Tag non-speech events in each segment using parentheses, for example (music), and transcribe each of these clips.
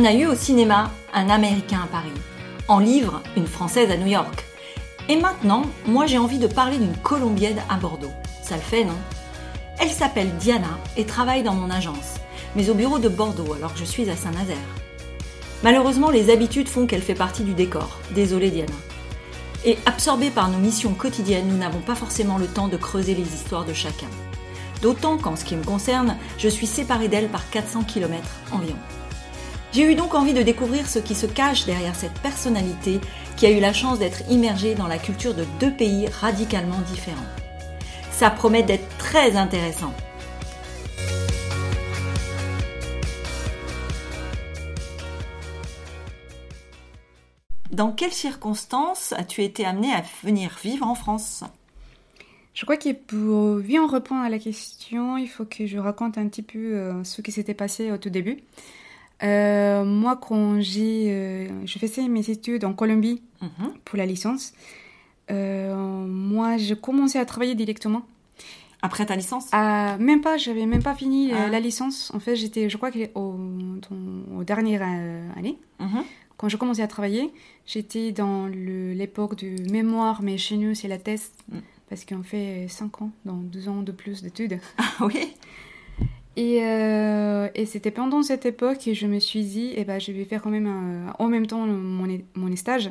On a eu au cinéma un Américain à Paris, en livre une Française à New York. Et maintenant, moi j'ai envie de parler d'une Colombienne à Bordeaux. Ça le fait, non? Elle s'appelle Diana et travaille dans mon agence, mais au bureau de Bordeaux alors que je suis à Saint-Nazaire. Malheureusement, les habitudes font qu'elle fait partie du décor. Désolée Diana. Et absorbée par nos missions quotidiennes, nous n'avons pas forcément le temps de creuser les histoires de chacun. D'autant qu'en ce qui me concerne, je suis séparée d'elle par 400 km environ. J'ai eu donc envie de découvrir ce qui se cache derrière cette personnalité qui a eu la chance d'être immergée dans la culture de deux pays radicalement différents. Ça promet d'être très intéressant. Dans quelles circonstances as-tu été amenée à venir vivre en France? Je crois que pour bien répondre à la question, il faut que je raconte un petit peu euh, ce qui s'était passé au tout début. Euh, moi, quand j'ai euh, je faisais mes études en Colombie Mhm. pour la licence, euh, moi, j'ai commencé à travailler directement. Après ta licence? Ah, même pas, j'avais même pas fini euh, Ah. la licence. En fait, j'étais, je crois au, euh, années, Mhm. quand je commençais à travailler, j'étais dans l'époque du mémoire, mais chez nous, c'est la thèse, Mm. parce qu'on fait 5 ans, dans 2 ans de plus d'études. Ah oui? Et, euh, et c'était pendant cette époque que je me suis dit, eh ben, je vais faire quand même un- en même temps mon, mon stage.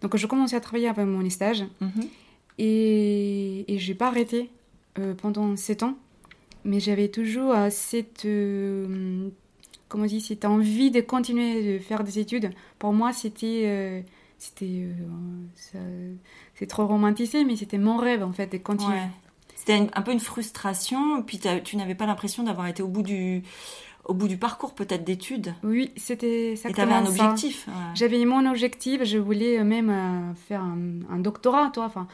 Donc je commençais à travailler avec mon stage Mhm. et, et j'ai pas arrêté euh, pendant 7 ans. Mais j'avais toujours euh, cette, euh, comment on dit, cette envie de continuer de faire des études. Pour moi, c'était, euh, c'était, euh, c'est trop romantisé, mais c'était mon rêve en fait de continuer. Ouais. C'était un peu une frustration, puis tu n'avais pas l'impression d'avoir été au bout du, au bout du parcours peut-être d'études. Oui, c'était Et tu avais un ça. objectif. ouais. J'avais mon objectif, je voulais même euh, faire un, un doctorat, toi. Enfin,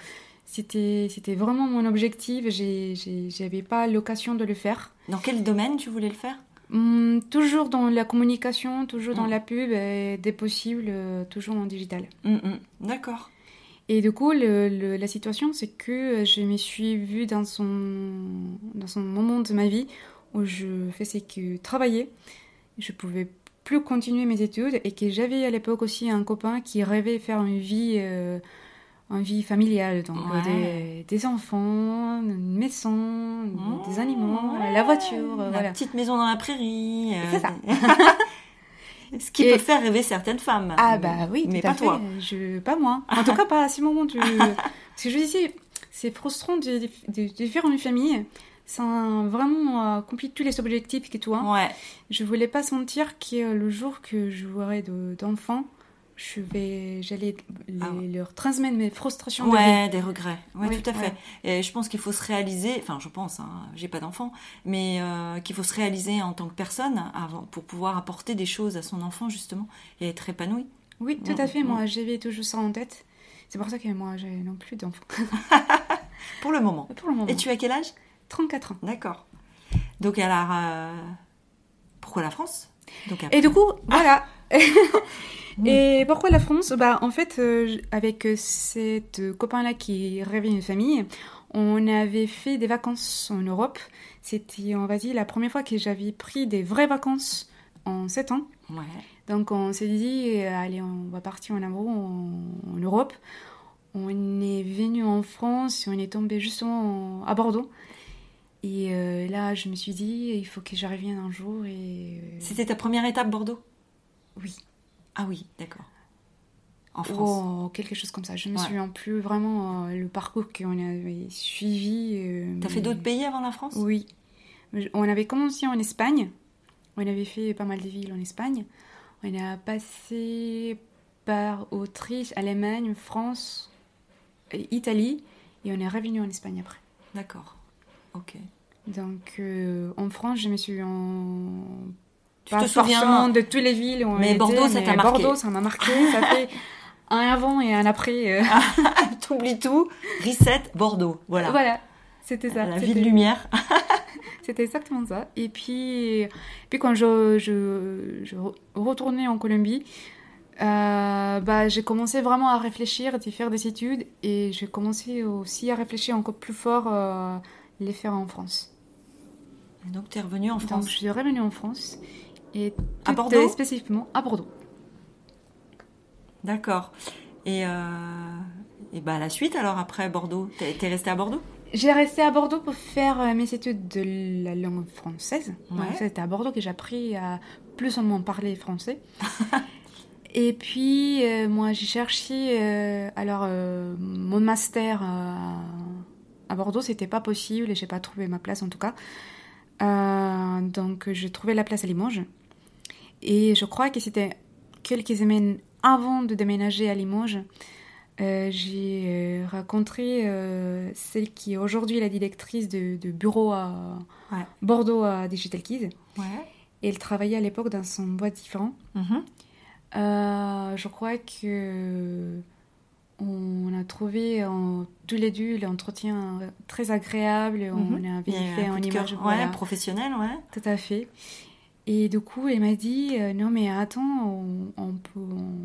c'était, c'était vraiment mon objectif. J'avais pas l'occasion de le faire. Dans quel domaine tu voulais le faire? Hum, toujours dans la communication, toujours dans Mm. la pub, et des possibles, euh, toujours en digital. Mm, mm. D'accord. Et du coup, le- le- la situation, c'est que je me suis vue dans son, dans son moment de ma vie où je faisais que travailler. Je pouvais plus continuer mes études et que j'avais à l'époque aussi un copain qui rêvait faire une vie, euh, une vie familiale, donc Ouais. des, des enfants, une maison, des Mmh, animaux, ouais. la voiture, euh, La voilà. petite maison dans la prairie. euh, C'est ça. (laughs) (laughs) (laughs) Ce qui Et- peut faire rêver certaines femmes. Ah bah oui, mais tout à pas fait. toi. Je, pas moi. En tout cas, pas à ce moment. Du... Parce que je disais, c'est frustrant de, de, de faire une famille sans vraiment accomplir tous les objectifs que toi. Ouais. Je voulais pas sentir que euh, le jour que j'aurai de- d'enfants, je vais, j'allais Ah ouais. leur transmettre mes frustrations. de. Ouais, des regrets. Ouais, Oui, tout à fait. ouais. Et je pense qu'il faut se réaliser, enfin, je pense, hein, j'ai pas d'enfant, mais euh, qu'il faut se réaliser en tant que personne avant, pour pouvoir apporter des choses à son enfant, justement, et être épanoui. Oui, tout à fait. Moi, j'avais toujours ça en tête. C'est pour ça que moi, j'ai non plus d'enfants. (laughs) Pour le moment. Pour le moment. Et tu as quel âge? 34 ans. D'accord. Donc, alors, euh, pourquoi la France? Donc, Et du coup, voilà. (laughs) Et pourquoi la France? Bah, en fait, euh, avec euh, cette euh, copain-là qui rêvait une famille, on avait fait des vacances en Europe. C'était, on va dire, la première fois que j'avais pris des vraies vacances en 7 ans. Ouais. Donc, on s'est dit, allez, on va partir en amoureux en, en Europe. On est venu en France et on est tombé justement en- à Bordeaux. Et euh, là, je me suis dit, il faut que j'y revienne un jour. Et C'était ta première étape, Bordeaux? Oui. Ah oui, d'accord. En France. Oh, quelque chose comme ça. Je me Ouais. souviens plus vraiment euh, le parcours qu'on avait suivi. euh, T'as fait d'autres pays avant la France? Oui. On avait commencé en Espagne. On avait fait pas mal de villes en Espagne. On a passé par Autriche, Allemagne, France, Italie. Et on est revenu en Espagne après. D'accord. Ok. Donc euh, en France, je me suis en... Tu pas te souviens forcément de toutes les villes où on Mais était, Bordeaux, ça t'a marqué. Bordeaux, ça m'a marqué. ça fait (laughs) un avant et un après. euh. (laughs) T'oublies tout. Reset, Bordeaux. Voilà. Voilà, c'était ça. La ville lumière. (laughs) C'était exactement ça. Et puis, puis quand je, je, je re- retournais en Colombie, euh, bah, j'ai commencé vraiment à réfléchir, à faire des études, et j'ai commencé aussi à réfléchir encore plus fort euh, les faire en France. Donc, t'es revenu en Donc, France. je suis revenue en France. Et À Bordeaux Spécifiquement à Bordeaux. D'accord. Et, euh, et bah la suite alors après Bordeaux, t'es t'es resté à Bordeaux? J'ai resté à Bordeaux pour faire euh, mes études de la langue française. Donc. C'était à Bordeaux que j'ai appris à plus ou moins parler français. (laughs) Et puis, euh, moi, j'ai cherché. euh, alors, mon master à, à Bordeaux, c'était pas possible et j'ai pas trouvé ma place en tout cas. Euh, donc, j'ai trouvé la place à Limoges. Et je crois que c'était quelques semaines avant de déménager à Limoges. Euh, j'ai euh, rencontré euh, celle qui est aujourd'hui la directrice de, de bureau à Ouais. Bordeaux à Digital Keys. Ouais. Et elle travaillait à l'époque dans son boîte différent. Mhm. Je crois que on a trouvé en, tous les deux l'entretien très agréable. On Mhm. a vérifié en image. ouais, voilà. professionnel, ouais. Tout à fait. Et du coup, elle m'a dit euh, non mais attends, on, on peut,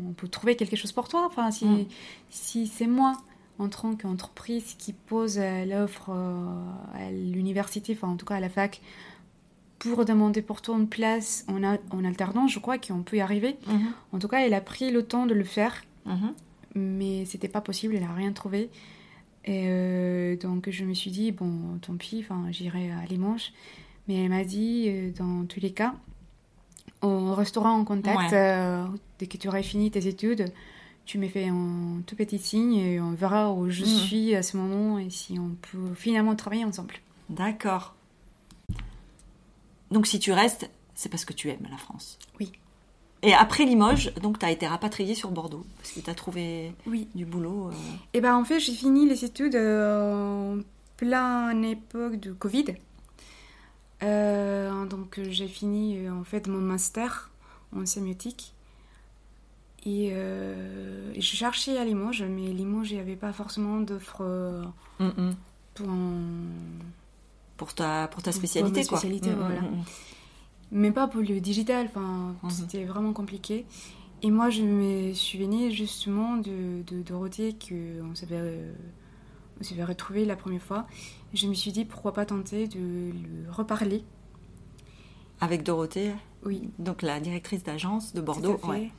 on peut trouver quelque chose pour toi. Enfin, si, Mm. si c'est moi en tant qu'entreprise qui pose euh, l'offre euh, à l'université, enfin en tout cas à la fac, pour demander pour toi une place en, a- en alternance, je crois qu'on peut y arriver. Mhm. En tout cas, elle a pris le temps de le faire, Mhm. Mais c'était pas possible, elle a rien trouvé. Et euh, donc je me suis dit bon, tant pis, j'irai à Limoges. Mais elle m'a dit euh, dans tous les cas, on restera en contact Ouais. euh, dès que tu auras fini tes études. Tu me fais un tout petit signe et on verra où je Mhm. suis à ce moment et si on peut finalement travailler ensemble. D'accord. Donc si tu restes, c'est parce que tu aimes la France. Oui. Et après Limoges, donc tu as été rapatrié sur Bordeaux parce que tu as trouvé Oui. du boulot. euh. Et ben en fait, j'ai fini les études euh, en plein époque de Covid. Euh, donc j'ai fini en fait mon master en sémiotique. Et, euh, et je cherchais à Limoges, mais Limoges, il n'y avait pas forcément d'offres euh, Mhm. pour un- Pour ta, pour ta Pour spécialité, quoi. voilà. Mais pas pour le digital, enfin, Mhm. c'était vraiment compliqué. Et moi, je me souvenais justement de, de Dorothée qu'on s'avait, euh, on s'avait retrouvé la première fois. Je me suis dit, pourquoi pas tenter de lui reparler. Avec Dorothée, Oui, donc la directrice d'agence de Bordeaux. tout à fait. ouais.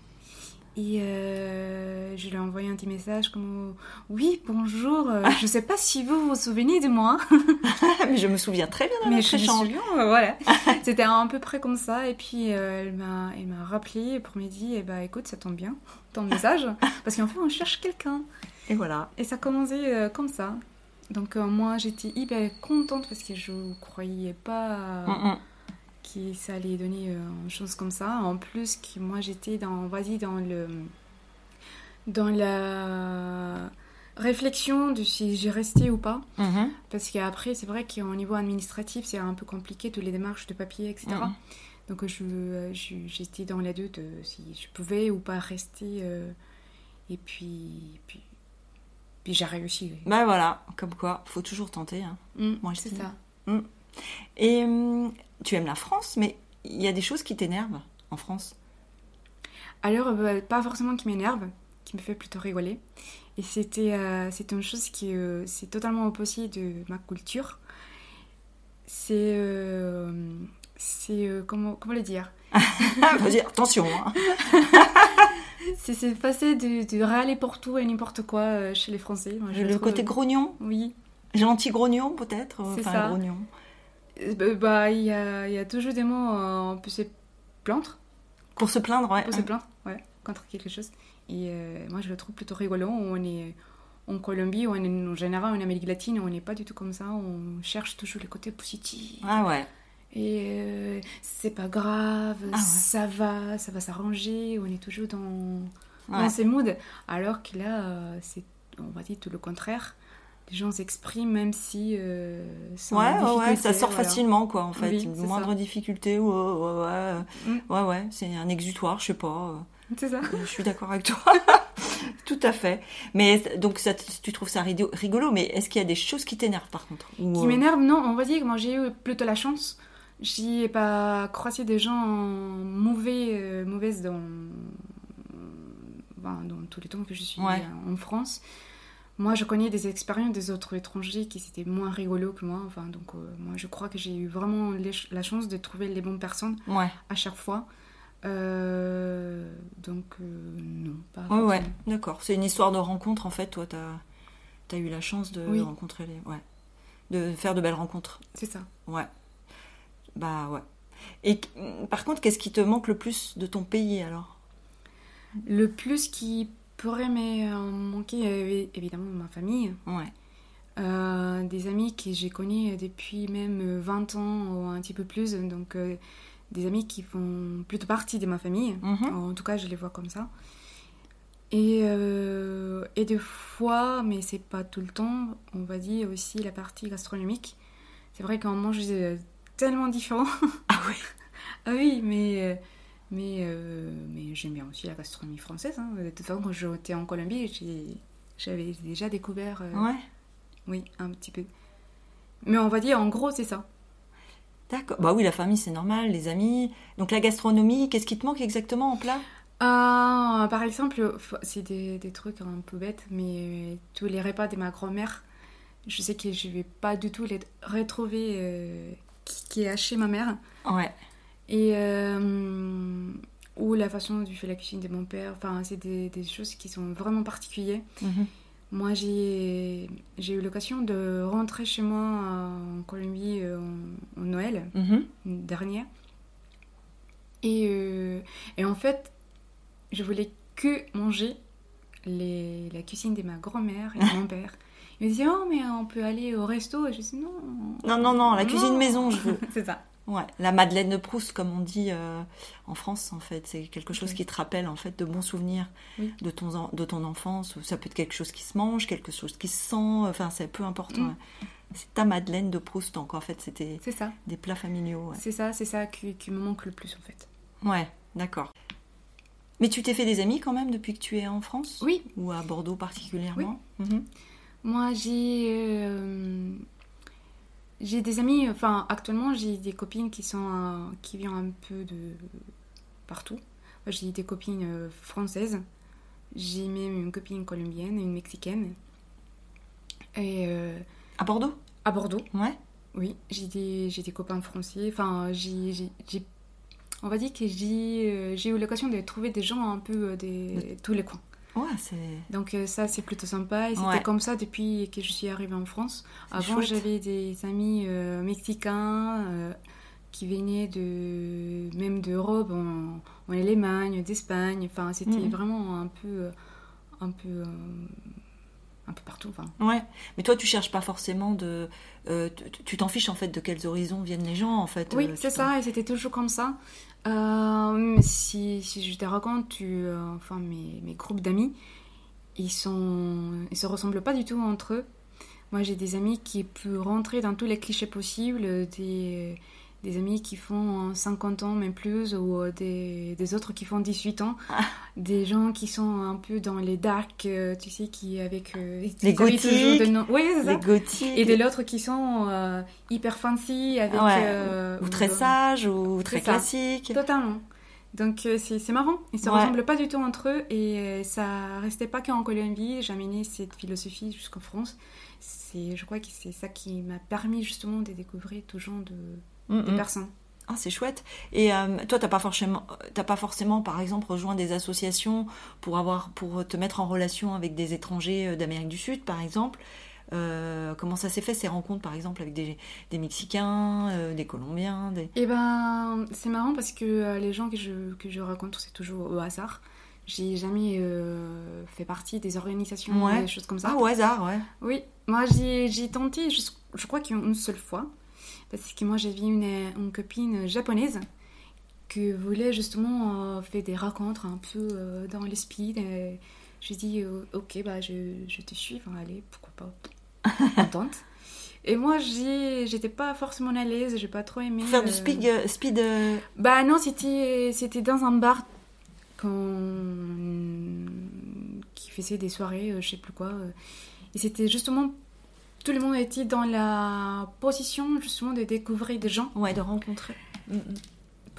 Et euh, je lui ai envoyé un petit message comme Oui, bonjour, euh, je sais pas si vous vous souvenez de moi, (laughs) Mais je me souviens très bien de mais notre échange. euh, voilà. (laughs) C'était à peu près comme ça. Et puis euh, elle m'a elle m'a rappelé pour me dire Eh bah écoute, ça tombe bien, ton message, (laughs) parce qu'en fait on cherche quelqu'un. Et voilà. Et ça a commencé comme ça. Donc moi j'étais hyper contente parce que je croyais pas Mhm. Que ça allait donner euh, une chose comme ça. En plus que moi j'étais dans, vas-y, dans le, dans la réflexion de si j'ai resté ou pas. Mhm. Parce qu'après c'est vrai qu'au niveau administratif c'est un peu compliqué toutes les démarches de papier etc. Mhm. Donc je, euh, je- j'étais dans les deux de si je pouvais ou pas rester. euh, et puis, puis, puis j'ai réussi. Bah voilà, comme quoi, faut toujours tenter. hein. Mm, Moi, je c'est ça. Et hum, tu aimes la France, mais il y a des choses qui t'énervent en France? Alors, euh, pas forcément qui m'énerve, qui me fait plutôt rigoler. Et c'était euh, c'est une chose qui euh, c'est totalement opposé de ma culture. C'est euh, c'est euh, comment comment le dire? (laughs) Vas-y, attention. hein. (laughs) C'est c'est passé de, de râler pour tout et n'importe quoi chez les Français. Moi, je Le trouve- côté grognon, Oui. gentil grognon peut-être? C'est Enfin, ça. grognon. Bah, Bah, il y a, il y a toujours des mots, euh, on peut se plaindre, Pour se plaindre, ouais. peut se plaindre, ouais, contre quelque chose. Et euh, moi, je le trouve plutôt rigolo. On est en Colombie, on est en général en Amérique latine, on n'est pas du tout comme ça. On cherche toujours les côtés positifs. Ah ouais. Et euh, c'est pas grave, Ah ouais. ça va, ça va s'arranger. On est toujours dans, Ouais. dans ces moods. Alors que là, c'est, on va dire tout le contraire. Les gens s'expriment même si euh, Ouais, ouais, ouais, ça sort voilà. facilement, quoi, en fait. Oui, moindre ça. difficulté, ouais, ouais, ouais. Mm. Ouais, ouais, c'est un exutoire, je sais pas. C'est ça. euh, (laughs) Je suis d'accord avec toi. (laughs) Tout à fait. Mais donc, ça, tu trouves ça rigolo, mais est-ce qu'il y a des choses qui t'énervent, par contre Ou, Qui euh, m'énerve, non, on va dire que moi j'ai eu plutôt la chance. J'y ai pas croisé des gens mauvais, euh, mauvaises dans, ben, dans tous les temps que je suis Ouais. euh, en France. Moi, je connais des expériences des autres étrangers qui c'était moins rigolo que moi. Enfin, donc, euh, moi, je crois que j'ai eu vraiment les- la chance de trouver les bonnes personnes Ouais. à chaque fois. Euh, donc, euh, non, pas Ouais, ouais, d'accord. C'est une histoire de rencontre, en fait. Toi, tu as, eu la chance de Oui. rencontrer les. Ouais. De faire de belles rencontres. C'est ça. Ouais. Bah, ouais. Et par contre, qu'est-ce qui te manque le plus de ton pays alors? Le plus qui pourrait me euh, manquer, euh, évidemment, ma famille. Ouais. Euh, des amis que j'ai connus depuis même euh, 20 ans ou un petit peu plus. Donc, euh, des amis qui font plutôt partie de ma famille. Mhm. En tout cas, je les vois comme ça. Et, euh, et des fois, mais c'est pas tout le temps, on va dire aussi la partie gastronomique. C'est vrai qu'on mange tellement différent. Ah ouais (laughs) ah oui, mais, mais, euh, mais j'aime bien aussi la gastronomie française. hein. De toute façon, quand j'étais en Colombie, j'avais déjà découvert, euh, Ouais. oui, un petit peu. Mais on va dire, en gros, c'est ça. D'accord. Bah oui, la famille, c'est normal, les amis. Donc la gastronomie, qu'est-ce qui te manque exactement en plat? Ah, par exemple, c'est des, des trucs un peu bêtes, mais euh, tous les repas de ma grand-mère, je sais que je vais pas du tout les retrouver euh, qui, qui est chez ma mère. Ouais. Et euh, ou la façon dont je fais la cuisine de mon père. Enfin, c'est des, des choses qui sont vraiment particulières. Mhm. Moi, j'ai eu l'occasion de rentrer chez moi en Colombie euh, en, en Noël Mhm. dernière. Et, euh, et en fait, je voulais que manger les, la cuisine de ma grand-mère et de mon (laughs) père. Ils me disaient, oh, mais on peut aller au resto. Et je dis, non. Non, non, non, la cuisine maison, je veux. (laughs) C'est ça. Ouais, la Madeleine de Proust, comme on dit euh, en France, en fait, c'est quelque chose qui te rappelle en fait de bons souvenirs Oui. de ton de ton enfance. Ça peut être quelque chose qui se mange, quelque chose qui se sent. Enfin, c'est peu importe. Mm. ouais. C'est ta Madeleine de Proust, donc en fait, c'était C'est ça. des plats familiaux. Ouais, C'est ça, c'est ça qui, qui me manque le plus, en fait. Ouais, d'accord. Mais tu t'es fait des amis quand même depuis que tu es en France? Oui, Ou à Bordeaux particulièrement? Mhm. Moi, j'ai euh, j'ai des amis. Enfin, actuellement, j'ai des copines qui sont euh, qui viennent un peu de partout. J'ai des copines euh, françaises. J'ai même une copine colombienne, une mexicaine. Et euh, À Bordeaux? À Bordeaux, Ouais. oui, j'ai des j'ai des copains français. Enfin, j'ai on va dire que j'ai j'ai eu l'occasion de trouver des gens un peu des tous les coins. Ouais. Donc euh, ça, c'est plutôt sympa. Et c'était Ouais. comme ça depuis que je suis arrivée en France. Avant, j'avais des amis euh, mexicains euh, qui venaient de même d'Europe, en, en Allemagne, d'Espagne. Enfin, c'était Mhm. vraiment un peu, un peu, un peu partout. Enfin, Ouais, mais toi tu cherches pas forcément de. euh, tu- t'en fiches en fait de quels horizons viennent les gens en fait. oui, euh, c'est ça. Et c'était toujours comme ça. Euh, si, si je te raconte, tu, enfin mes, mes groupes d'amis, ils sont, ils se ressemblent pas du tout entre eux. Moi, j'ai des amis qui peuvent rentrer dans tous les clichés possibles, des, des amis qui font 50 ans, même plus, ou euh, des, des autres qui font 18 ans, Ah. des gens qui sont un peu dans les dark, euh, tu sais, qui avec euh, Les gothiques, Oui, c'est ça. Les gothiques. Et de l'autre qui sont euh, hyper fancy, avec Ouais, euh, ou très euh, sages, ou très classiques. Totalement. Donc euh, c'est marrant, ils se Ouais. ressemblent pas du tout entre eux et euh, ça restait pas qu'en Colombie, j'ai amené cette philosophie jusqu'en France. Je crois que c'est ça qui m'a permis justement de découvrir tout genre de, Mm, mm. personnes. Ah, c'est chouette. Et euh, toi, t'as pas forcément, t'as pas forcément, par exemple, rejoint des associations pour avoir, pour te mettre en relation avec des étrangers euh, d'Amérique du Sud, par exemple? Euh, comment ça s'est fait ces rencontres, par exemple, avec des, des Mexicains, euh, des Colombiens, des... Et ben c'est marrant parce que les gens que je, que je rencontre c'est toujours au hasard. J'ai jamais fait partie des organisations, Ouais. des choses comme ça. Ah, au hasard, ouais. Oui, moi j'ai j'ai tenté, je, je crois qu'une seule fois, parce que moi j'avais une, une copine japonaise qui voulait justement euh, faire des rencontres un peu euh, dans le speed. et je dis euh, ok, bah je, je te suis, enfin, allez, pourquoi pas, (laughs) on tente. Et moi j'étais pas forcément à l'aise, j'ai pas trop aimé. Faire du speed, speed Bah non, c'était c'était dans un bar qu'on- qui faisait des soirées, je sais plus quoi. Et c'était justement tout le monde était dans la position justement de découvrir des gens ouais, de rencontrer. Mm, mm.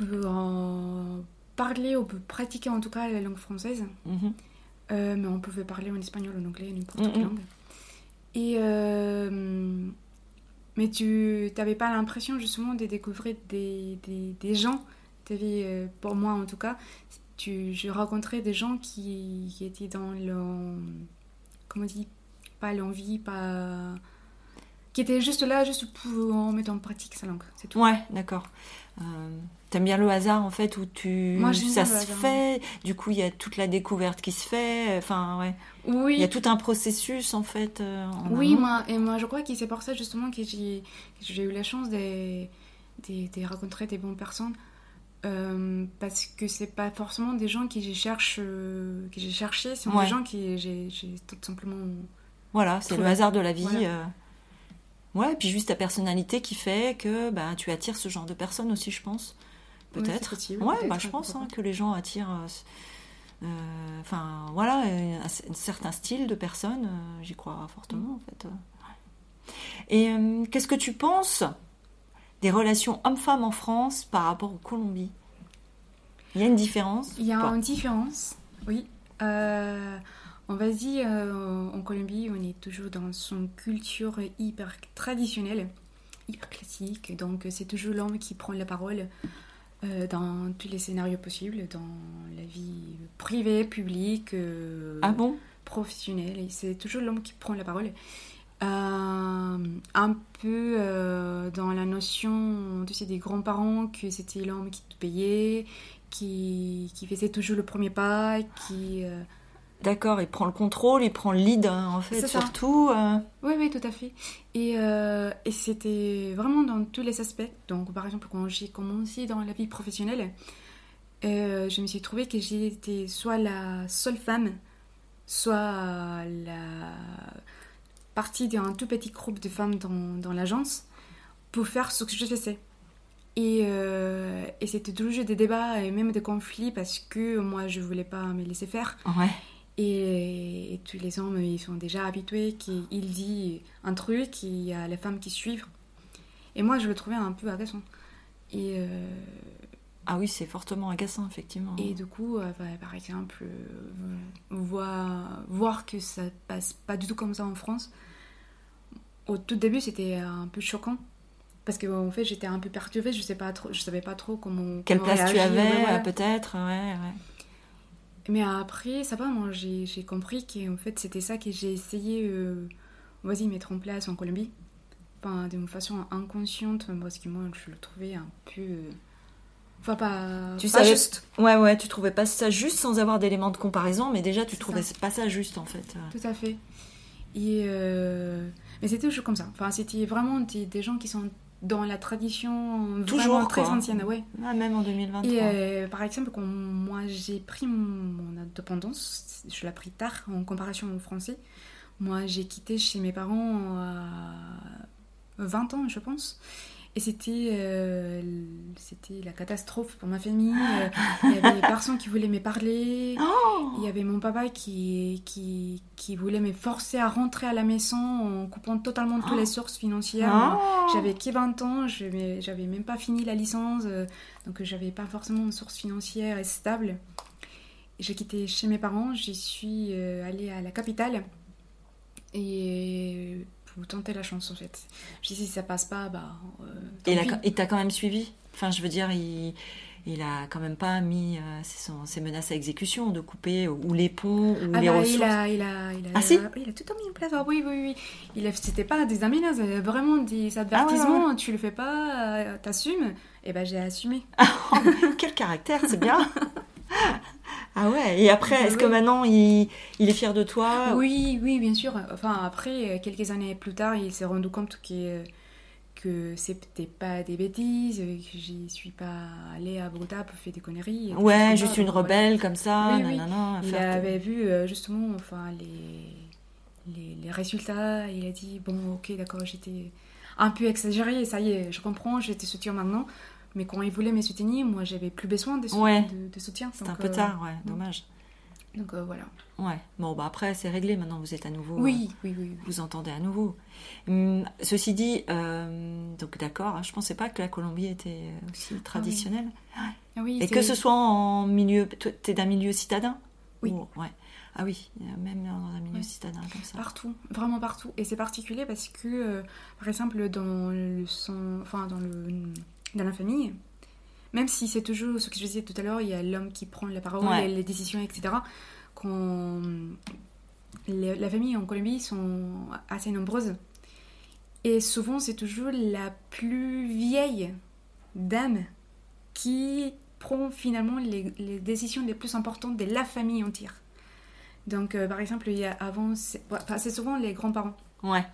euh, parler ou pour pratiquer en tout cas la langue française. Mhm. Euh, mais on pouvait parler en espagnol, en anglais, n'importe Mhm. quelle langue. Et euh, mais tu n'avais pas l'impression justement de découvrir des, des, des gens? Avais, euh, pour moi en tout cas, tu, je rencontrais des gens qui, qui étaient dans le. Comment on dit Pas l'envie, pas. Qui étaient juste là, juste pour en mettre en pratique sa langue. C'est tout. Ouais, d'accord. Euh, T'aimes bien le hasard en fait où tu Moi, ça se hasard, fait. Du coup, il y a toute la découverte qui se fait. Enfin, ouais. Oui. Il y a tout un processus en fait. euh, en Oui, moi, et moi je crois que c'est pour ça justement que j'ai que eu la chance de, de, de rencontrer des bonnes personnes. Euh, parce que c'est pas forcément des gens que j'ai cherche, que j'ai cherché, c'est Ouais. des gens qui j'ai tout simplement. Voilà, c'est le hasard de la vie. Voilà. Euh. Ouais, et puis juste ta personnalité qui fait que bah, tu attires ce genre de personnes aussi, je pense. Peut-être. ouais, bah, je pense hein, que les gens attirent. euh, euh, Enfin, voilà, un, un certain style de personnes, euh, j'y crois fortement en fait. euh. Et euh, qu'est-ce que tu penses des relations hommes-femmes en France par rapport au Colombie Il y a une différence Il y a une différence, oui. On va dire, euh, en Colombie, on est toujours dans son culture hyper traditionnelle, hyper classique. Donc, c'est toujours l'homme qui prend la parole euh, dans tous les scénarios possibles, dans la vie privée, publique, euh, Ah bon? professionnelle. C'est toujours l'homme qui prend la parole. Euh, un peu dans la notion tu sais, des grands-parents que c'était l'homme qui te payait, qui, qui faisait toujours le premier pas, qui... D'accord, il prend le contrôle, il prend le lead hein, en fait, surtout. euh, Oui, oui, tout à fait. Et, euh, et c'était vraiment dans tous les aspects. Donc, par exemple, quand j'ai commencé dans la vie professionnelle, euh, je me suis trouvée que j'étais soit la seule femme, soit la partie d'un tout petit groupe de femmes dans, dans l'agence pour faire ce que je faisais. Et, euh, et c'était toujours des débats et même des conflits parce que moi, je voulais pas me laisser faire. Ouais. Et, et tous les hommes, ils sont déjà habitués qu'il dit un truc, il y a les femmes qui suivent. Et moi, je le trouvais un peu agaçant. Et, euh, Ah oui, c'est fortement agaçant, effectivement. et du coup, euh, bah, par exemple, euh, voir, voir que ça passe pas du tout comme ça en France, au tout début, c'était un peu choquant. Parce que en fait, j'étais un peu perturbée, je sais pas trop, je savais pas trop comment. Quelle comment place tu avais, ouais, peut-être ouais, ouais. Mais après, ça va, moi j'ai compris qu'en fait c'était ça que j'ai essayé, euh, on va dire, mettre en place en Colombie. Enfin, d'une façon inconsciente, parce que moi je le trouvais un peu. euh, Enfin, pas. Tu pas savais- juste. Ouais, ouais, tu trouvais pas ça juste sans avoir d'éléments de comparaison, mais déjà tu trouvais ça. pas ça juste en fait. Tout à fait. Et. euh, Mais c'était toujours comme ça. Enfin, c'était vraiment des, des gens qui sont dans la tradition Toujours, vraiment très quoi. ancienne, ouais. Ah, même en 2023. Et euh, par exemple, quand moi j'ai pris mon, indépendance, je l'ai pris tard en comparaison au français. Moi j'ai quitté chez mes parents à 20 ans, je pense. Et c'était euh, c'était la catastrophe pour ma famille. Euh, Il y avait personne qui voulait me parler. Oh Il y avait mon papa qui, qui, qui voulait me forcer à rentrer à la maison en coupant totalement toutes les sources financières. Oh J'avais que 20 ans, je j'avais même pas fini la licence, euh, donc j'avais pas forcément une source financière stable. J'ai quitté chez mes parents, j'y suis allée à la capitale et pour tenter la chance en fait. Je dis si ça passe pas, bah. euh, Et il a- pis. il t'a quand même suivi? Enfin, je veux dire, il, il a quand même pas mis euh, ses, son- ses menaces à exécution de couper ou les ponts ou Ah les bah, ressources. il a, il a, il a, Ah, si? il a tout mis en place. Ah, oui, oui, oui. Il a, c'était pas des aménages, euh, vraiment des avertissements. Tu le fais pas, euh, t'assumes. Et ben j'ai assumé. (laughs) Quel caractère, c'est bien (laughs) Ah ouais, et après, Bah est-ce que maintenant il, il est fier de toi Oui, oui, bien sûr. Enfin, après, euh, quelques années plus tard, il s'est rendu compte que, que c'était pas des bêtises, euh, que j'y suis pas allée à Bogota pour faire des conneries. Ouais, juste ça, une voilà. rebelle comme ça, Oui, oui. nanana, Il avait vu euh, justement enfin, les, les, les résultats. Il a dit Bon, ok, d'accord, j'étais un peu exagérée, ça y est, je comprends, je te soutiens maintenant. Mais quand il voulait me soutenir, moi, j'avais plus besoin de, sou- Ouais. de, de soutien. C'est donc, un peu euh, tard, ouais, dommage. Donc euh, voilà. Ouais, bon, bah après, c'est réglé, maintenant vous êtes à nouveau. Oui, oui, oui. euh, vous entendez à nouveau. Hum, ceci dit, euh, donc d'accord, hein, je pensais pas que la Colombie était aussi traditionnelle. Ah oui, Et que ce soit en milieu. Toi, t'es d'un milieu citadin? Oui. Ou- ouais. Ah oui, même dans un milieu citadin comme ça. Partout, vraiment partout. Et c'est particulier parce que, euh, par exemple, dans, le son, enfin, dans, le, dans la famille, même si c'est toujours ce que je disais tout à l'heure, il y a l'homme qui prend la parole, les décisions, etc. Quand les, la famille en Colombie sont assez nombreuses. Et souvent, c'est toujours la plus vieille dame qui prend finalement les, décisions les plus importantes de la famille entière. Donc, euh, par exemple, il y a avant, c'est souvent les grands-parents. Ouais.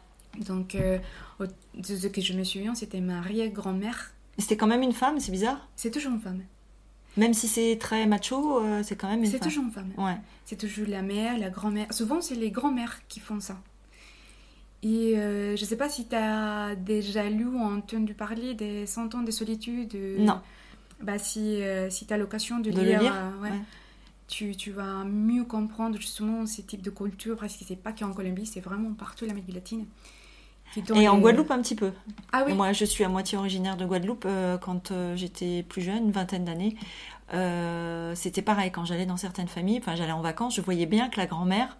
Donc, euh, de ce que je me souviens, c'était ma arrière-grand-mère. C'était quand même une femme, c'est bizarre C'est toujours une femme. Même si c'est très macho, euh, c'est quand même une femme. C'est toujours une femme. Ouais. C'est toujours la mère, la grand-mère. Souvent, c'est les grands-mères qui font ça. Et je ne sais pas si tu as déjà lu ou entendu parler des Cent ans de solitude. Non bah, si, euh, si tu as l'occasion de, lire, euh, Tu, tu, vas mieux comprendre justement ces types de culture, parce que c'est pas qu'en Colombie, c'est vraiment partout l'Amérique latine. Et en Guadeloupe un petit peu. Ah oui. Moi, je suis à moitié originaire de Guadeloupe. Euh, quand j'étais plus jeune, une vingtaine d'années, c'était pareil. Quand j'allais dans certaines familles, enfin, j'allais en vacances, je voyais bien que la grand-mère,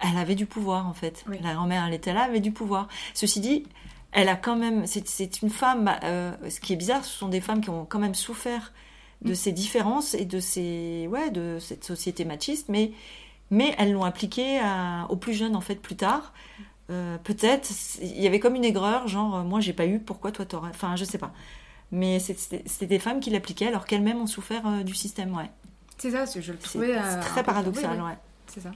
elle avait du pouvoir en fait. La grand-mère, elle était là, elle avait du pouvoir. Ceci dit, elle a quand même. C'est une femme. Euh, ce qui est bizarre, ce sont des femmes qui ont quand même souffert de mm. ces différences et de ces ouais de cette société machiste, mais mais elles l'ont appliqué aux plus jeunes en fait plus tard. Euh, peut-être il y avait comme une aigreur, genre euh, moi j'ai pas eu, pourquoi toi t'aurais. Enfin je sais pas. Mais c'était des femmes qui l'appliquaient alors qu'elles-mêmes ont souffert du système, ouais. C'est ça, je le trouvais. C'est très paradoxal, ouais. C'est ça.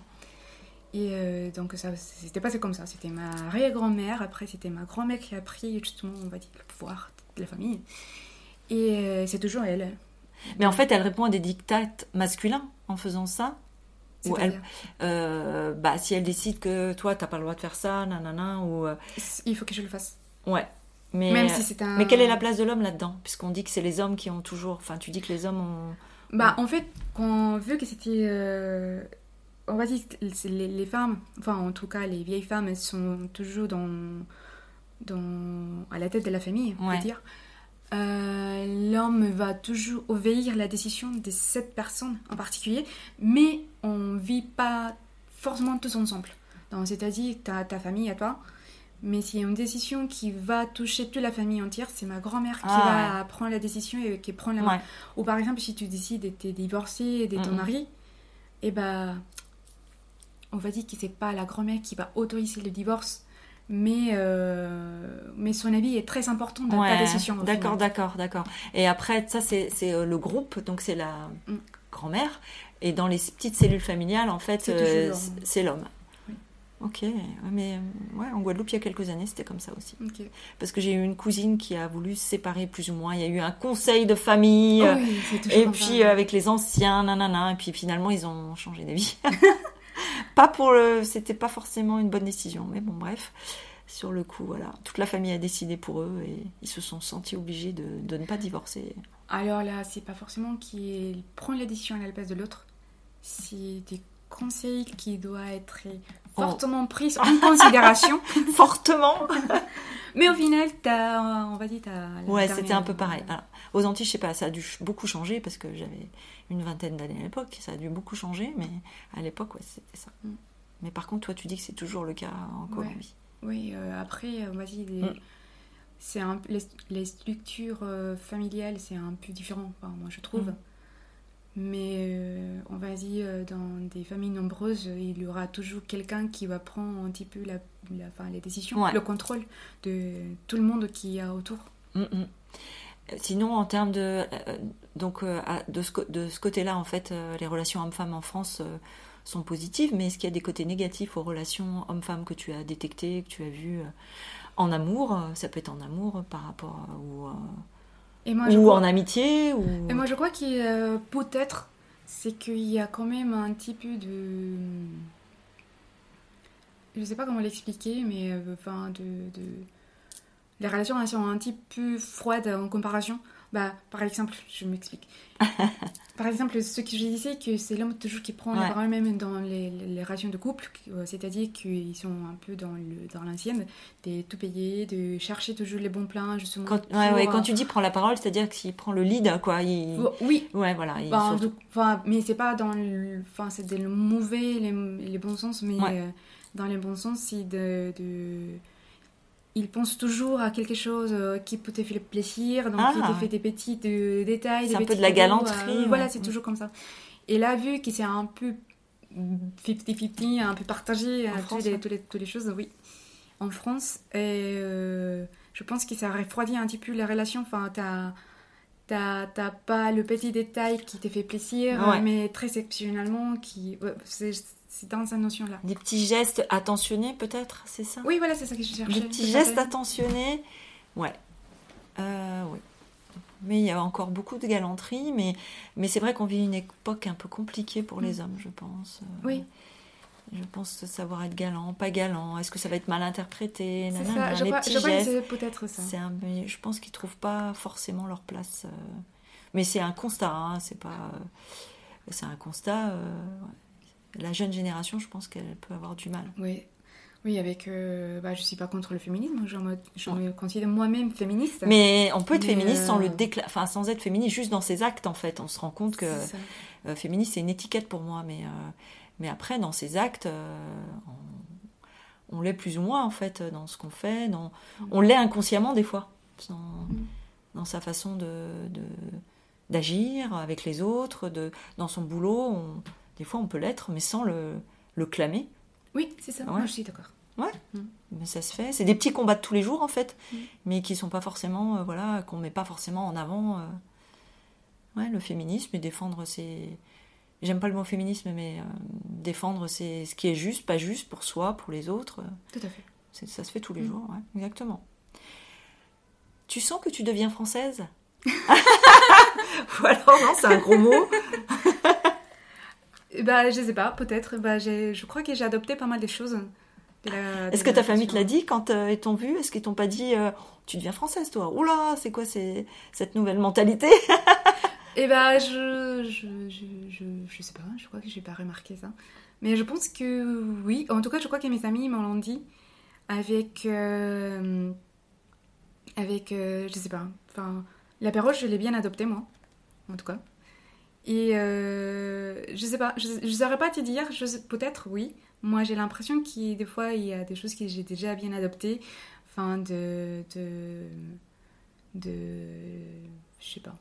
Et euh, donc, ça c'était passé comme ça. C'était ma arrière-grand-mère. Après, c'était ma grand-mère qui a pris, justement, on va dire, le pouvoir de la famille. Et euh, c'est toujours elle. Mais en fait, elle répond à des dictates masculins en faisant ça. Ou elle, euh, bah, si elle décide que toi, t'as pas le droit de faire ça, nanana, ou. Il faut que je le fasse. Ouais. Mais, Même si c'est un... mais quelle est la place de l'homme là-dedans? Puisqu'on dit que c'est les hommes qui ont toujours. Enfin, tu dis que les hommes ont. Bah, en fait, quand, vu que c'était on va dire que les, femmes, enfin en tout cas les vieilles femmes, elles sont toujours dans, dans, à la tête de la famille, on va dire. Euh, l'homme va toujours obéir la décision de cette personne en particulier, mais on vit pas forcément tous ensemble. C'est-à-dire, tu as ta famille à toi, mais s'il y a une décision qui va toucher toute la famille entière, c'est ma grand-mère qui ah, va prendre la décision et qui prend la main. Ou par exemple, si tu décides d'être divorcé de ton mari, et eh ben on va dire que c'est pas la grand-mère qui va autoriser le divorce, mais, euh, mais son avis est très important dans ta décision. D'accord, d'accord, d'accord. Et après, ça, c'est euh, le groupe, donc c'est la mm. grand-mère. Et dans les petites cellules familiales, en fait, c'est euh, l'homme. Ok, mais ouais, en Guadeloupe, il y a quelques années, c'était comme ça aussi. Parce que j'ai eu une cousine qui a voulu se séparer plus ou moins. Il y a eu un conseil de famille, oh et puis avec les anciens, nanana, et puis finalement, ils ont changé d'avis. (laughs) pas pour le, c'était pas forcément une bonne décision, mais bon, bref. Sur le coup, voilà, toute la famille a décidé pour eux et ils se sont sentis obligés de, ne pas divorcer. Alors là, c'est pas forcément qu'il prend la décision à la place de l'autre, c'est conseils qui doivent être fortement pris en considération. (laughs) fortement (laughs) Mais au final, as, on va dire, Ouais, c'était un peu pareil. aux Antilles, je sais pas, ça a dû beaucoup changer parce que j'avais une vingtaine d'années à l'époque. Ça a dû beaucoup changer, mais à l'époque, ouais, c'était ça. Mm. Mais par contre, toi, tu dis que c'est toujours le cas en Colombie. Oui, euh, après, on va dire, mm. c'est les, structures euh, familiales, c'est un peu différent, moi, je trouve. Mm. Mais euh, on va dire, dans des familles nombreuses, il y aura toujours quelqu'un qui va prendre un petit peu la, la les décisions, le contrôle de tout le monde qui est autour. Sinon, en termes de, euh, donc, euh, de ce, de ce côté-là, en fait, euh, les relations hommes-femmes en France sont positives, mais est-ce qu'il y a des côtés négatifs aux relations hommes-femmes que tu as détectés, que tu as vues en amour Ça peut être en amour par rapport ou, ou en amitié ou... Et moi, je crois qu'il peut-être, c'est qu'il y a quand même un petit peu de je sais pas comment l'expliquer, mais enfin de, de, les relations sont un petit peu froides en comparaison. Bah, par exemple, je m'explique. (laughs) par exemple, ce que je disais, que c'est l'homme toujours qui prend la Ouais. parole même dans les, les relations de couple, euh, c'est-à-dire qu'ils sont un peu dans le dans l'ancienne, de tout payer, de chercher toujours les bons plans, justement. Quand, ouais, ouais, pour, quand euh, tu dis prend la parole, c'est-à-dire qu'il prend le lead, quoi. Il... Oui, Ouais, voilà. il faut- de- enfin, mais c'est pas dans le, enfin, c'est le mauvais, les, les bons sens, mais euh, dans les bons sens, c'est de, de, il pense toujours à quelque chose euh, qui peut te faire plaisir, donc Ah. il te fait des petits détails, C'est un peu de la galanterie, euh, ouais. Voilà, c'est Mm. toujours comme ça. Et là, vu que c'est un peu 50-50, un peu partagé, euh, toutes, les, toutes, les, toutes les choses, oui. En France, et euh, je pense que ça refroidit un petit peu les relations. Enfin, t'as t'as t'as pas le petit détail qui te fait plaisir, Ouais. mais très exceptionnellement, qui ouais, c'est c'est dans cette notion-là. Des petits gestes attentionnés, peut-être, c'est ça? Oui, voilà, c'est ça que je cherchais. Des petits gestes attentionnés? Ouais. Euh, oui. Mais il y a encore beaucoup de galanterie, mais, mais c'est vrai qu'on vit une époque un peu compliquée pour les hommes, je pense. Euh, Oui. Je pense savoir être galant, pas galant. Est-ce que ça va être mal interprété? C'est ça, je Les crois, petits je crois que gestes. c'est peut-être ça. Un, je pense qu'ils trouvent pas forcément leur place. euh, Mais c'est un constat, hein, c'est pas. C'est un constat. euh, ouais. La jeune génération, je pense qu'elle peut avoir du mal. Oui. Oui, avec. Euh, bah, je suis pas contre le féminisme, je me, je me considère moi-même féministe. Mais on peut être féministe sans euh, le décla- enfin sans être féministe, juste dans ses actes en fait. On se rend compte que euh, féministe c'est une étiquette pour moi, mais euh, mais après dans ses actes, euh, on, on l'est plus ou moins en fait dans ce qu'on fait. Dans... On l'est inconsciemment des fois dans, Mm. dans sa façon de- d'agir avec les autres, de dans son boulot. on- Des fois on peut l'être, mais sans le le clamer. Oui, c'est ça, Ouais. moi je suis d'accord. Mais ça se fait. C'est des petits combats de tous les jours en fait, Mm. mais qui sont pas forcément, euh, voilà, qu'on met pas forcément en avant. euh, Ouais, le féminisme et défendre ses. J'aime pas le mot féminisme, mais euh, défendre ses... ce qui est juste, pas juste pour soi, pour les autres. Tout à fait. ça se fait tous les Mm. jours, ouais, exactement. Tu sens que tu deviens française? (laughs) (laughs) Ou alors non, c'est un gros mot. (laughs) Bah, je sais pas, peut-être. Bah, je crois que j'ai adopté pas mal de choses. la- Est-ce que ta famille te l'a dit quand euh, ils t'ont vu? Est-ce qu'ils t'ont pas dit euh, tu deviens française toi Oula, c'est quoi c'est cette nouvelle mentalité? (laughs) Eh ben, je, je, je, je, je sais pas, je crois que j'ai pas remarqué ça. Mais je pense que oui. En tout cas, je crois que mes amis m'en l'ont dit avec. euh, avec. euh, je sais pas. Enfin, l'apéro, je l'ai bien adopté, moi. En tout cas. Et euh, je sais pas, je, je saurais pas te dire, peut-être oui. Moi, j'ai l'impression qu'il des fois, il y a des choses que j'ai déjà bien adoptées. Enfin, de. de. de. je sais pas.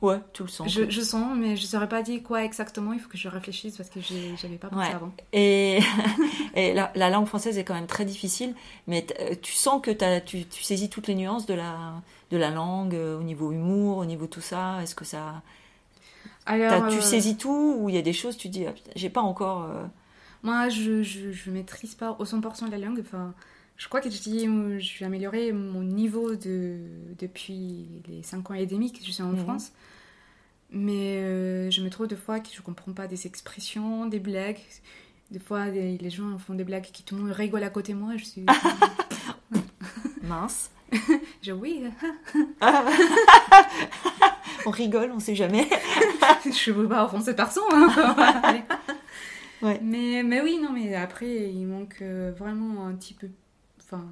Ouais, tu le sens. Je, je sens, mais je saurais pas dire quoi exactement. Il faut que je réfléchisse parce que j'avais pas pensé Ouais. avant. Et, (laughs) et la, la langue française est quand même très difficile, mais euh, tu sens que tu saisis toutes les nuances de la, de la langue, euh, au niveau humour, au niveau tout ça. Est-ce que ça. Alors, tu euh, saisis tout ou il y a des choses, tu dis, ah, j'ai pas encore. euh, moi, je, je, je maîtrise pas au 100% la langue. Enfin, je crois que je dis, euh, j'ai amélioré mon niveau de, depuis les 5 ans et demi que je suis en Mhm. France. Mais euh, je me trouve des fois que je comprends pas des expressions, des blagues. Des fois, des- les gens font des blagues qui tout le monde rigole à côté de moi. Je suis. (laughs) mince. (laughs) je, oui, (laughs) On rigole, on sait jamais. (laughs) je veux pas offenser personne. hein. (laughs) Ouais. Mais, mais oui, non, mais après, il manque euh, vraiment un petit peu. Enfin,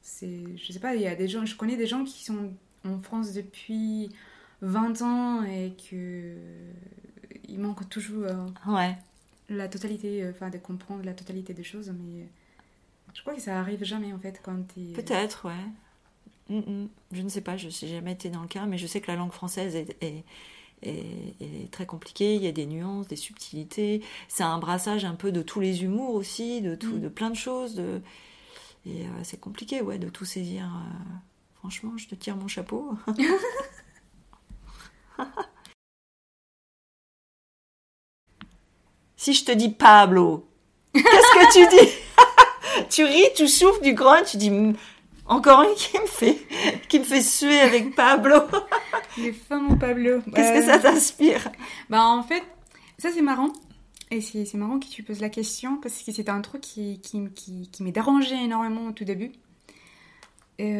c'est. Je sais pas, il y a des gens. Je connais des gens qui sont en France depuis 20 ans et que. Il manque toujours euh, Ouais. la totalité, euh, enfin, de comprendre la totalité des choses, mais. Je crois que ça arrive jamais en fait quand t'es. Peut-être, ouais. Mm, mm. Je ne sais pas, je n'ai jamais été dans le cas, mais je sais que la langue française est, est- est- est très compliquée. Il y a des nuances, des subtilités. C'est un brassage un peu de tous les humours aussi, de, tout, Mm. de plein de choses. De... Et euh, c'est compliqué, ouais, de tout saisir. euh. Franchement, je te tire mon chapeau. (laughs) si je te dis Pablo, qu'est-ce que tu dis? (laughs) Tu ris, tu souffles du groin, tu dis Hmm, encore une qui me fait qui me fait suer avec Pablo. Les femmes au Pablo. Qu'est-ce que Euh, ça t'inspire? Bah en fait, ça c'est marrant. Et c'est marrant que tu poses la question parce que c'était un truc qui, qui, qui, qui m'est dérangé énormément au tout début.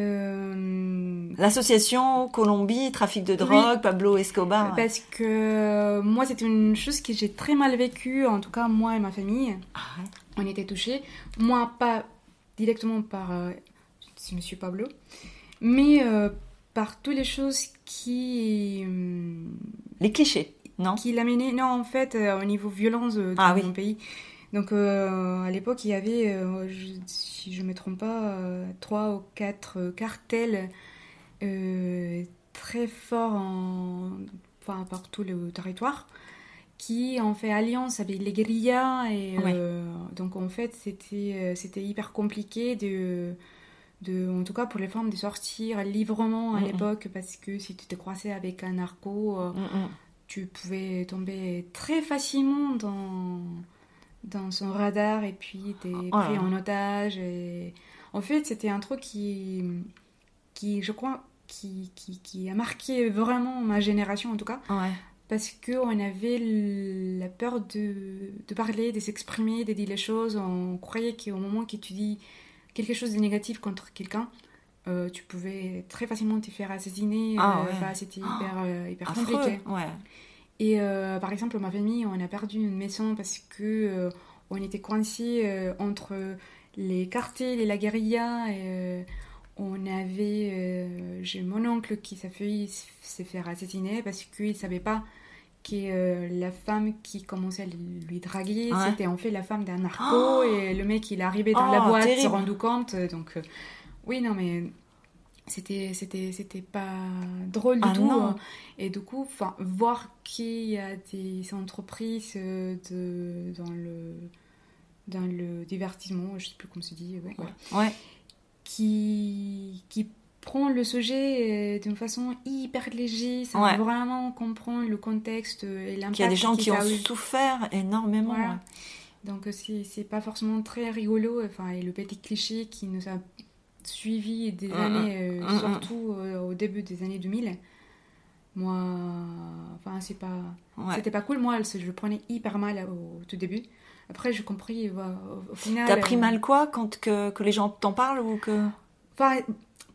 Euh, L'association Colombie, trafic de drogue, Pablo Escobar. Parce que euh, moi, c'était une chose que j'ai très mal vécue, en tout cas moi et ma famille. Ah ouais. On était touchés. Moi, pas directement par monsieur Pablo, mais euh, par toutes les choses qui. euh, Les clichés, non qui l'amenaient. Non, en fait, euh, au niveau violence dans Ah oui. mon pays. Donc, euh, à l'époque, il y avait, euh, je- si je ne me trompe pas, euh, trois ou quatre cartels très forts en, enfin, par tout le territoire qui ont fait alliance avec les guérillas. Et, Ouais. donc, en fait, c'était c'était hyper compliqué de, de, en tout cas pour les femmes, de sortir librement à l'époque parce que si tu te croisais avec un narco, euh, Mm, tu pouvais tomber très facilement dans, dans son radar et puis t'es Oh pris en otage. Et... En fait, c'était un truc qui, qui je crois, qui, qui, qui a marqué vraiment ma génération en tout cas, Ouais. parce qu'on avait la peur de, de parler, de s'exprimer, de dire les choses. On croyait qu'au moment que tu dis quelque chose de négatif contre quelqu'un, euh, tu pouvais très facilement te faire assassiner. Ah euh, ouais. enfin, c'était hyper, euh, hyper Affreux. compliqué. Ouais. Et par exemple, ma famille, on a perdu une maison parce que on était coincés entre les cartels et la guérilla. Et, on avait, euh, j'ai mon oncle qui s'est fait s'est fait assassiner parce qu'il ne savait pas que euh, la femme qui commençait à lui lui draguer, Ouais. c'était en fait la femme d'un narco. Oh et le mec, il est arrivé dans la Oh, boîte, terrible. s'est rendu compte. Donc, euh, oui, non, mais c'était c'était c'était pas drôle du Ah tout. non. hein. Et du coup, enfin, voir qu'il y a des entreprises euh, de, dans, le, dans le divertissement, je sais plus comment se dit, ouais, ouais, Ouais. qui, qui prend le sujet euh, d'une façon hyper légère, sans Ouais. vraiment comprendre le contexte euh, et l'impact Qu'il y a des gens qui ça ont eu. souffert énormément. Voilà. ouais. Donc euh, c'est pas forcément très rigolo. Enfin, et le petit cliché qui nous a suivi des Mm, années, euh, mm, mm. surtout au début des années 2000. Moi, enfin, c'est pas, Ouais. c'était pas cool. Moi, je le prenais hyper mal au tout début. Après, j'ai compris. voilà, au, au final. T'as pris euh, mal quoi quand que, que les gens t'en parlent ou que Enfin,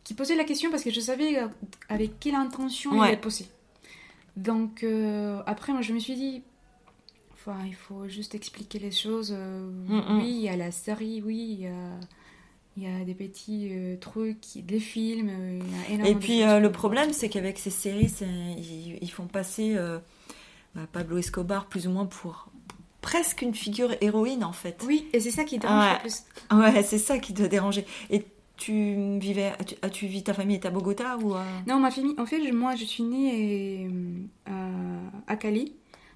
qui posait la question parce que je savais euh, avec quelle intention Ouais. il est posé. Donc euh, après, moi, je me suis dit, enfin, il faut juste expliquer les choses. euh, Mm, mm. Oui, il y a la série, oui, il y a, il y a des petits euh, trucs, des films, il y a énormément Et puis le problème, c'est qu'avec ces séries, ils, ils font passer bah, Pablo Escobar plus ou moins pour presque une figure héroïne en fait. Oui, et c'est ça qui dérange Ouais. le plus. Ouais, c'est ça qui doit déranger. Et tu vivais, as-tu, vis ta famille est à Bogota ou à... Non, ma famille, en fait, moi, je suis née euh, à, Cali.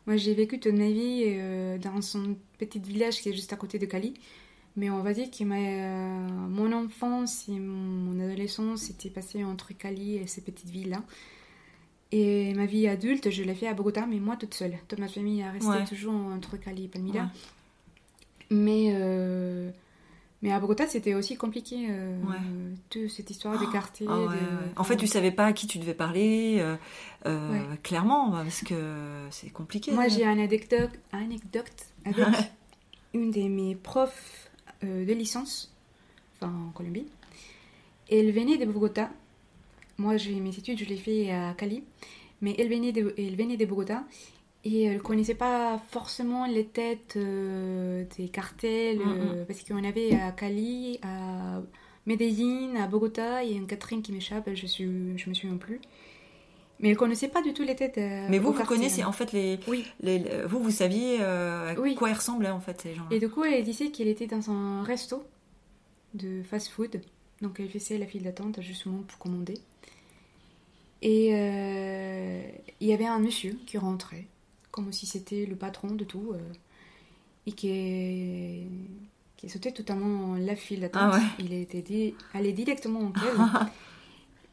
Moi, j'ai vécu toute ma vie euh, dans son petit village qui est juste à côté de Cali. Mais on va dire que ma, euh, mon enfance et mon adolescence s'était passée entre Cali et ces petites villes-là. Et ma vie adulte, je l'ai fait à Bogota, mais moi toute seule. Toute ma famille a resté Ouais. toujours entre Cali et Palmira. Ouais. Mais, mais à Bogota, c'était aussi compliqué, euh, Ouais. cette histoire des quartiers. Ah ouais, de- ouais. En fait, tu savais pas à qui tu devais parler, euh, euh, Ouais. clairement, parce que c'est compliqué. Moi, j'ai une anecdote, anecdote avec (laughs) une de mes profs de licence, enfin en Colombie. Elle venait de Bogota. Moi, mes études, je les fait à Cali. Mais elle venait de, elle venait de Bogota et elle connaissait pas forcément les têtes euh, des cartels Mm, euh, parce qu'on avait à Cali, à Medellín, à Bogota et une Catherine qui m'échappe, je suis, je me souviens plus. Mais elle connaissait pas du tout les têtes. euh, Mais vous, vous connaissez, en fait, les, Oui. les- les- vous, vous saviez euh, à Oui. quoi ils ressemblaient, en fait, ces gens Et du coup, elle disait qu'elle était dans un resto de fast-food. Donc, elle faisait la file d'attente justement pour commander. Et euh, il y avait un monsieur qui rentrait, comme si c'était le patron de tout, euh, et qui, qui sautait totalement la file d'attente. Ah ouais. Il était dit, allait directement en queue. (laughs)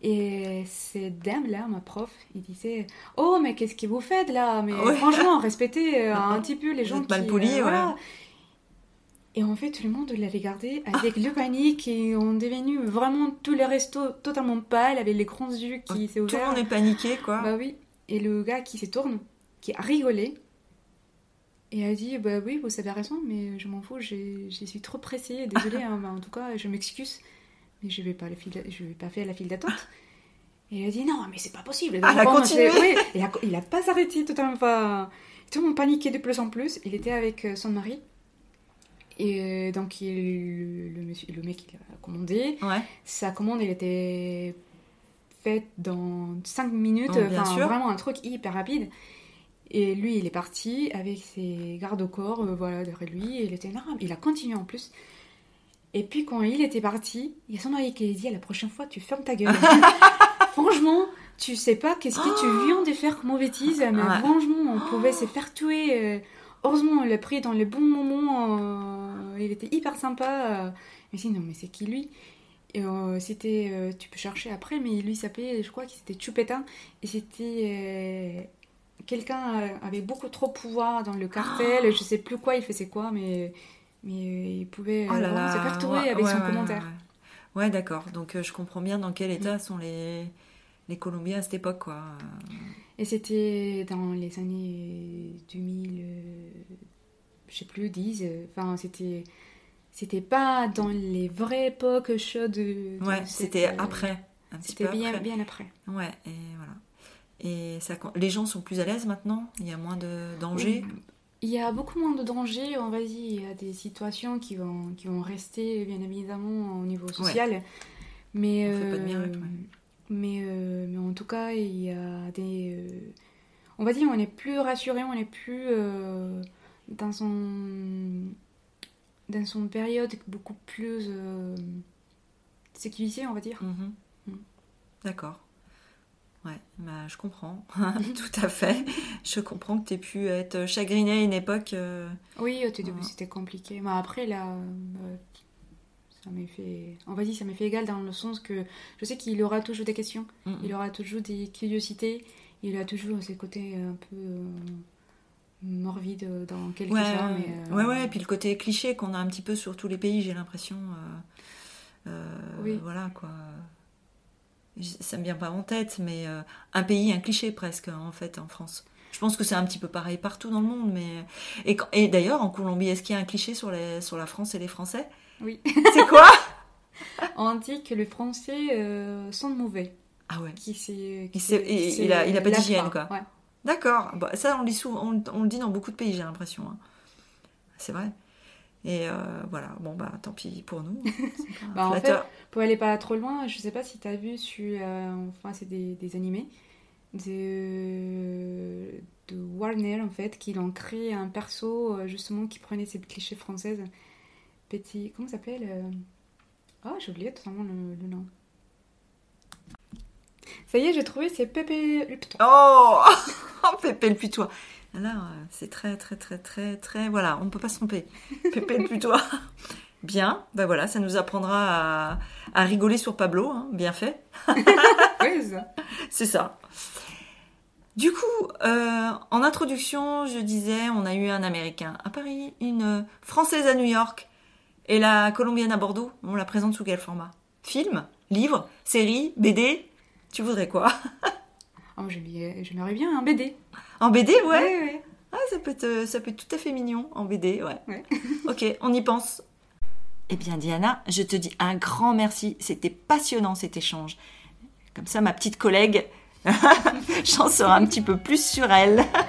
Et cette dame-là, ma prof, il disait Oh, mais qu'est-ce que vous faites là? Mais Ouais. franchement, respectez euh, (laughs) un petit peu les Vous gens êtes mal qui. polis, euh, voilà. ouais. Et en fait, tout le monde l'a regardé avec le panique et on est devenu vraiment tous les restos totalement pâles avec les grands yeux qui s'est Tout le monde est paniqué, quoi. Bah oui. Et le gars qui se tourne, qui a rigolé et a dit Bah oui, vous avez raison, mais je m'en fous, j'ai- je suis trop pressée. Désolée, hein, bah, en tout cas, je m'excuse, mais je vais pas, la file, je vais pas faire la file d'attente. Et il a dit non, mais c'est pas possible. Ah, Bon, oui, il, a, il a pas arrêté tout temps. Enfin, tout le monde paniquait de plus en plus. Il était avec euh, son mari. Et euh, donc, il, le, le monsieur- le mec, il a commandé. Ouais. Sa commande, elle était faite dans 5 minutes. Oh, enfin, vraiment un truc hyper rapide. Et lui, il est parti avec ses gardes-corps, euh, voilà, derrière lui. Et il était énorme. Il a continué en plus. Et puis, quand il était parti, il y a son mari qui lui a dit la prochaine fois, tu fermes ta gueule. (laughs) franchement, tu sais pas qu'est-ce que tu viens de faire comme bêtise. Mais Ouais. franchement, on pouvait se faire tuer. euh, Heureusement, on l'a pris dans les bons moments. euh, il était hyper sympa. Mais si, non, mais c'est qui lui? Et, euh, C'était. euh, tu peux chercher après, mais lui s'appelait, je crois qu'il c'était Chupeta. Et c'était. Euh, Quelqu'un euh, avait beaucoup trop de pouvoir dans le cartel. Je sais plus quoi, il faisait quoi, mais. Mais euh, il pouvait euh, Oh là là. se faire ouais, avec ouais, son ouais, commentaire. Ouais, d'accord. Donc euh, je comprends bien dans quel état sont les, les Colombiens à cette époque, quoi. Et c'était dans les années 2000, euh, je sais plus, 10. euh, Enfin, c'était. C'était pas dans les vraies époques chaudes. de Ouais, c'était euh, après. Un petit C'était peu bien, après. bien après. Ouais, et voilà. Et ça, les gens sont plus à l'aise maintenant? Il y a moins de danger? Il y a beaucoup moins de dangers, on va dire. Il y a des situations qui vont, qui vont rester, bien évidemment, au niveau social. Mais, On fait pas de euh, miracle, ouais. mais, euh, mais en tout cas, il y a des. euh, on va dire, on est plus rassuré, on est plus dans son. dans son période beaucoup plus. sécurisée, on va dire. Mhm. Mm. D'accord. Ouais, bah, je comprends. (laughs) Tout à fait. Je comprends que tu aies pu être chagriné à une époque. euh, Oui, au tout début, Ouais. c'était compliqué. Mais après, là, euh, ça m'est fait. On va dire, ça m'est fait égal dans le sens que je sais qu'il aura toujours des questions, mm, il aura toujours des curiosités, il a toujours ses côtés un peu euh, morbides dans quelque Ouais, ouais, mais, euh, ouais, ouais, et puis le côté cliché qu'on a un petit peu sur tous les pays, j'ai l'impression. euh, euh, Oui. Voilà, quoi. Ça me vient pas en tête, mais euh, un pays, un cliché presque, en fait, en France. Je pense que c'est un petit peu pareil partout dans le monde, mais... Et, d'ailleurs, en Colombie, est-ce qu'il y a un cliché sur, les, sur la France et les Français? Oui. (laughs) C'est quoi? (laughs) On dit que les Français euh, sont mauvais. Ah ouais. Qui c'est, Il sait- il- a- il a pas d'hygiène, quoi. Ouais. D'accord. Bah, ça, on le dit souvent, on, on le dit dans beaucoup de pays, j'ai l'impression. hein. C'est vrai. Et euh, voilà, bon bah tant pis pour nous. (laughs) Pas Bah, en flatteur. Pour aller pas trop loin, je sais pas si tu as vu sur. euh, enfin, c'est des, des animés de, de Warner en fait, qui ont créé un perso euh, justement qui prenait ces clichés françaises. Petit. Comment ça s'appelle Oh, j'ai oublié totalement le, le nom. Ça y est, j'ai trouvé, c'est Pépé le. Oh, (laughs) oh Pépé le putois. Là, euh, c'est très, très, très, très, très. Voilà, on ne peut pas se tromper. (laughs) Pépé le putois. Bien, ben voilà, ça nous apprendra à, à rigoler sur Pablo, hein, bien fait. (laughs) Oui, c'est ça. C'est ça. Du coup, euh, en introduction, je disais, on a eu un Américain à Paris, une Française à New York et la Colombienne à Bordeaux. On la présente sous quel format? Film? Livre? Série? BD Tu voudrais quoi? (laughs) Oh, j'aimerais bien un BD. En BD, ouais Ouais, ouais. Ah, ça peut, être, ça peut être tout à fait mignon en BD, ouais. Ouais. (laughs) ok, on y pense. Eh bien, Diana, je te dis un grand merci. C'était passionnant cet échange. Comme ça, ma petite collègue, (laughs) j'en saurai un petit peu plus sur elle. (laughs)